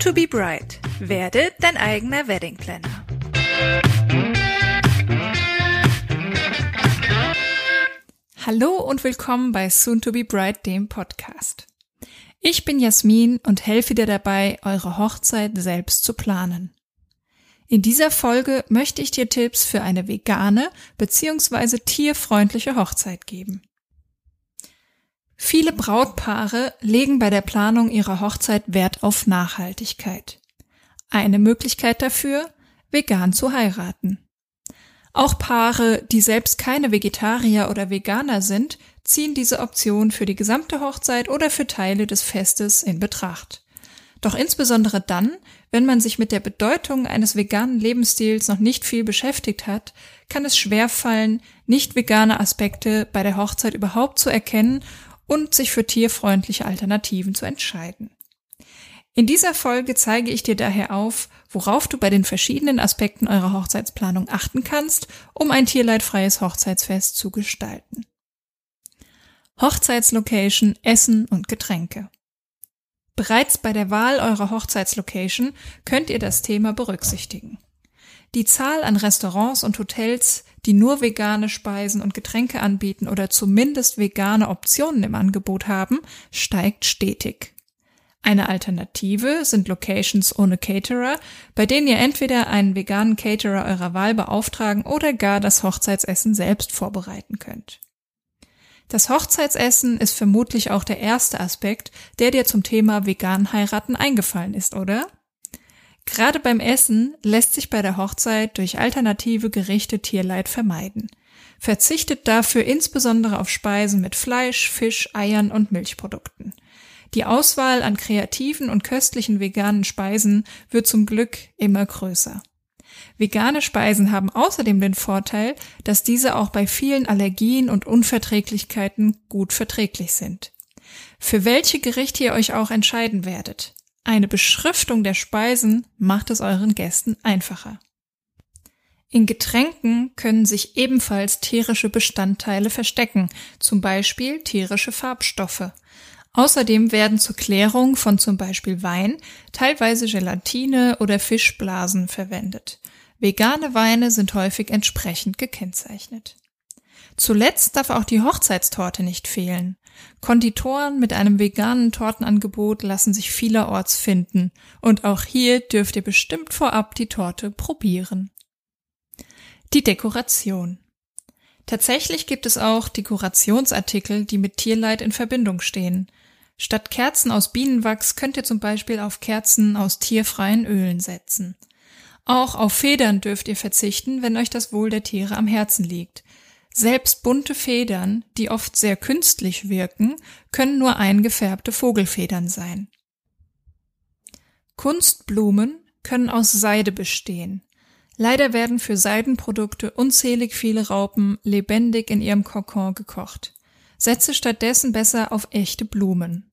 to be bride. Werde dein eigener Wedding Planner. Hallo und willkommen bei Soon to be Bride, dem Podcast. Ich bin Jasmin und helfe dir dabei, eure Hochzeit selbst zu planen. In dieser Folge möchte ich dir Tipps für eine vegane bzw. tierfreundliche Hochzeit geben. Viele Brautpaare legen bei der Planung ihrer Hochzeit Wert auf Nachhaltigkeit. Eine Möglichkeit dafür, vegan zu heiraten. Auch Paare, die selbst keine Vegetarier oder Veganer sind, ziehen diese Option für die gesamte Hochzeit oder für Teile des Festes in Betracht. Doch insbesondere dann, wenn man sich mit der Bedeutung eines veganen Lebensstils noch nicht viel beschäftigt hat, kann es schwerfallen, nicht vegane Aspekte bei der Hochzeit überhaupt zu erkennen und sich für tierfreundliche Alternativen zu entscheiden. In dieser Folge zeige ich dir daher auf, worauf du bei den verschiedenen Aspekten eurer Hochzeitsplanung achten kannst, um ein tierleidfreies Hochzeitsfest zu gestalten. Hochzeitslocation, Essen und Getränke. Bereits bei der Wahl eurer Hochzeitslocation könnt ihr das Thema berücksichtigen. Die Zahl an Restaurants und Hotels, die nur vegane Speisen und Getränke anbieten oder zumindest vegane Optionen im Angebot haben, steigt stetig. Eine Alternative sind Locations ohne Caterer, bei denen ihr entweder einen veganen Caterer eurer Wahl beauftragen oder gar das Hochzeitsessen selbst vorbereiten könnt. Das Hochzeitsessen ist vermutlich auch der erste Aspekt, der dir zum Thema vegan heiraten eingefallen ist, oder? Gerade beim Essen lässt sich bei der Hochzeit durch alternative Gerichte Tierleid vermeiden. Verzichtet dafür insbesondere auf Speisen mit Fleisch, Fisch, Eiern und Milchprodukten. Die Auswahl an kreativen und köstlichen veganen Speisen wird zum Glück immer größer. Vegane Speisen haben außerdem den Vorteil, dass diese auch bei vielen Allergien und Unverträglichkeiten gut verträglich sind. Für welche Gerichte ihr euch auch entscheiden werdet. Eine Beschriftung der Speisen macht es euren Gästen einfacher. In Getränken können sich ebenfalls tierische Bestandteile verstecken, zum Beispiel tierische Farbstoffe. Außerdem werden zur Klärung von zum Beispiel Wein teilweise Gelatine oder Fischblasen verwendet. Vegane Weine sind häufig entsprechend gekennzeichnet. Zuletzt darf auch die Hochzeitstorte nicht fehlen. Konditoren mit einem veganen Tortenangebot lassen sich vielerorts finden, und auch hier dürft ihr bestimmt vorab die Torte probieren. Die Dekoration. Tatsächlich gibt es auch Dekorationsartikel, die mit Tierleid in Verbindung stehen. Statt Kerzen aus Bienenwachs könnt ihr zum Beispiel auf Kerzen aus tierfreien Ölen setzen. Auch auf Federn dürft ihr verzichten, wenn euch das Wohl der Tiere am Herzen liegt. Selbst bunte Federn, die oft sehr künstlich wirken, können nur eingefärbte Vogelfedern sein. Kunstblumen können aus Seide bestehen. Leider werden für Seidenprodukte unzählig viele Raupen lebendig in ihrem Kokon gekocht. Setze stattdessen besser auf echte Blumen.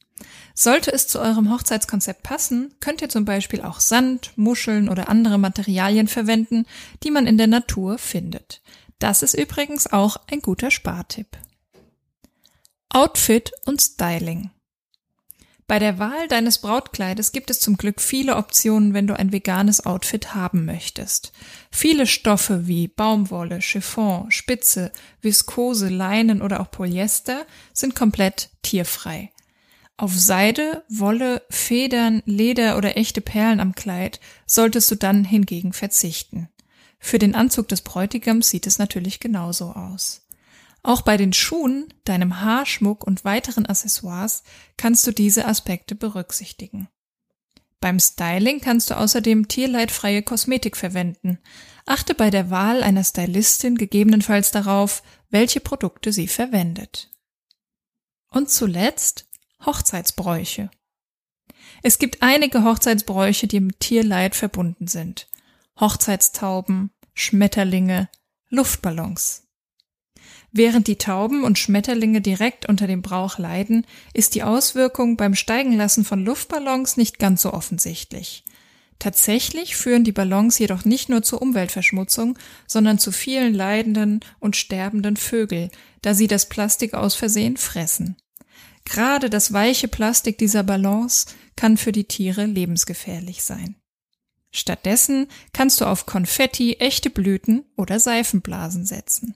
Sollte es zu eurem Hochzeitskonzept passen, könnt ihr zum Beispiel auch Sand, Muscheln oder andere Materialien verwenden, die man in der Natur findet. Das ist übrigens auch ein guter Spartipp. Outfit und Styling. Bei der Wahl deines Brautkleides gibt es zum Glück viele Optionen, wenn du ein veganes Outfit haben möchtest. Viele Stoffe wie Baumwolle, Chiffon, Spitze, Viskose, Leinen oder auch Polyester sind komplett tierfrei. Auf Seide, Wolle, Federn, Leder oder echte Perlen am Kleid solltest du dann hingegen verzichten. Für den Anzug des Bräutigams sieht es natürlich genauso aus. Auch bei den Schuhen, deinem Haarschmuck und weiteren Accessoires kannst du diese Aspekte berücksichtigen. Beim Styling kannst du außerdem tierleidfreie Kosmetik verwenden. Achte bei der Wahl einer Stylistin gegebenenfalls darauf, welche Produkte sie verwendet. Und zuletzt Hochzeitsbräuche. Es gibt einige Hochzeitsbräuche, die mit Tierleid verbunden sind. Hochzeitstauben, Schmetterlinge, Luftballons. Während die Tauben und Schmetterlinge direkt unter dem Brauch leiden, ist die Auswirkung beim Steigenlassen von Luftballons nicht ganz so offensichtlich. Tatsächlich führen die Ballons jedoch nicht nur zur Umweltverschmutzung, sondern zu vielen leidenden und sterbenden Vögel, da sie das Plastik aus Versehen fressen. Gerade das weiche Plastik dieser Balance kann für die Tiere lebensgefährlich sein. Stattdessen kannst du auf Konfetti, echte Blüten oder Seifenblasen setzen.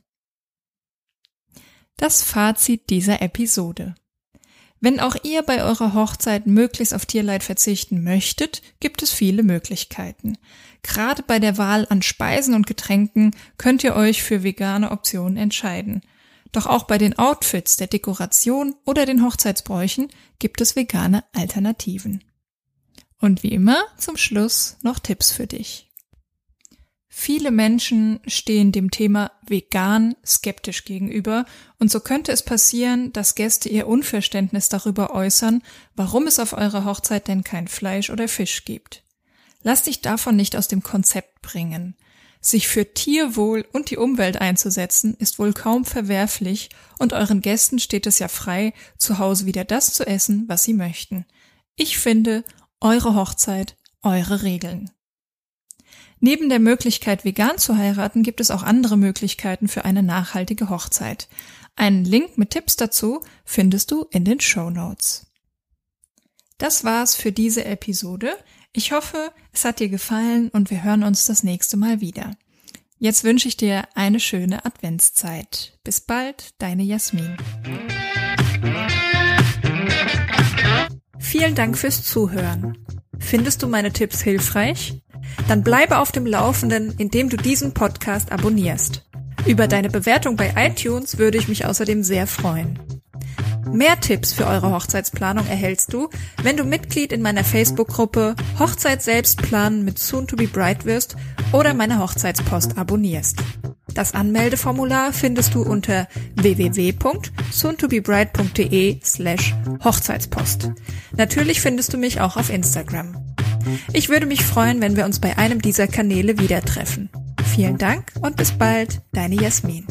Das Fazit dieser Episode. Wenn auch ihr bei eurer Hochzeit möglichst auf Tierleid verzichten möchtet, gibt es viele Möglichkeiten. Gerade bei der Wahl an Speisen und Getränken könnt ihr euch für vegane Optionen entscheiden. Doch auch bei den Outfits, der Dekoration oder den Hochzeitsbräuchen gibt es vegane Alternativen. Und wie immer zum Schluss noch Tipps für dich. Viele Menschen stehen dem Thema vegan skeptisch gegenüber und so könnte es passieren, dass Gäste ihr Unverständnis darüber äußern, warum es auf eurer Hochzeit denn kein Fleisch oder Fisch gibt. Lass dich davon nicht aus dem Konzept bringen. Sich für Tierwohl und die Umwelt einzusetzen, ist wohl kaum verwerflich und euren Gästen steht es ja frei, zu Hause wieder das zu essen, was sie möchten. Ich finde, eure Hochzeit, eure Regeln. Neben der Möglichkeit, vegan zu heiraten, gibt es auch andere Möglichkeiten für eine nachhaltige Hochzeit. Einen Link mit Tipps dazu findest du in den Show Notes. Das war's für diese Episode. Ich hoffe, es hat dir gefallen und wir hören uns das nächste Mal wieder. Jetzt wünsche ich dir eine schöne Adventszeit. Bis bald, deine Jasmin. Vielen Dank fürs Zuhören. Findest du meine Tipps hilfreich? Dann bleibe auf dem Laufenden, indem du diesen Podcast abonnierst. Über deine Bewertung bei iTunes würde ich mich außerdem sehr freuen. Mehr Tipps für eure Hochzeitsplanung erhältst du, wenn du Mitglied in meiner Facebook-Gruppe Hochzeit selbst planen mit Soon to be Bright wirst oder meine Hochzeitspost abonnierst. Das Anmeldeformular findest du unter www.soontobebright.de slash Hochzeitspost. Natürlich findest du mich auch auf Instagram. Ich würde mich freuen, wenn wir uns bei einem dieser Kanäle wieder treffen. Vielen Dank und bis bald, deine Jasmin.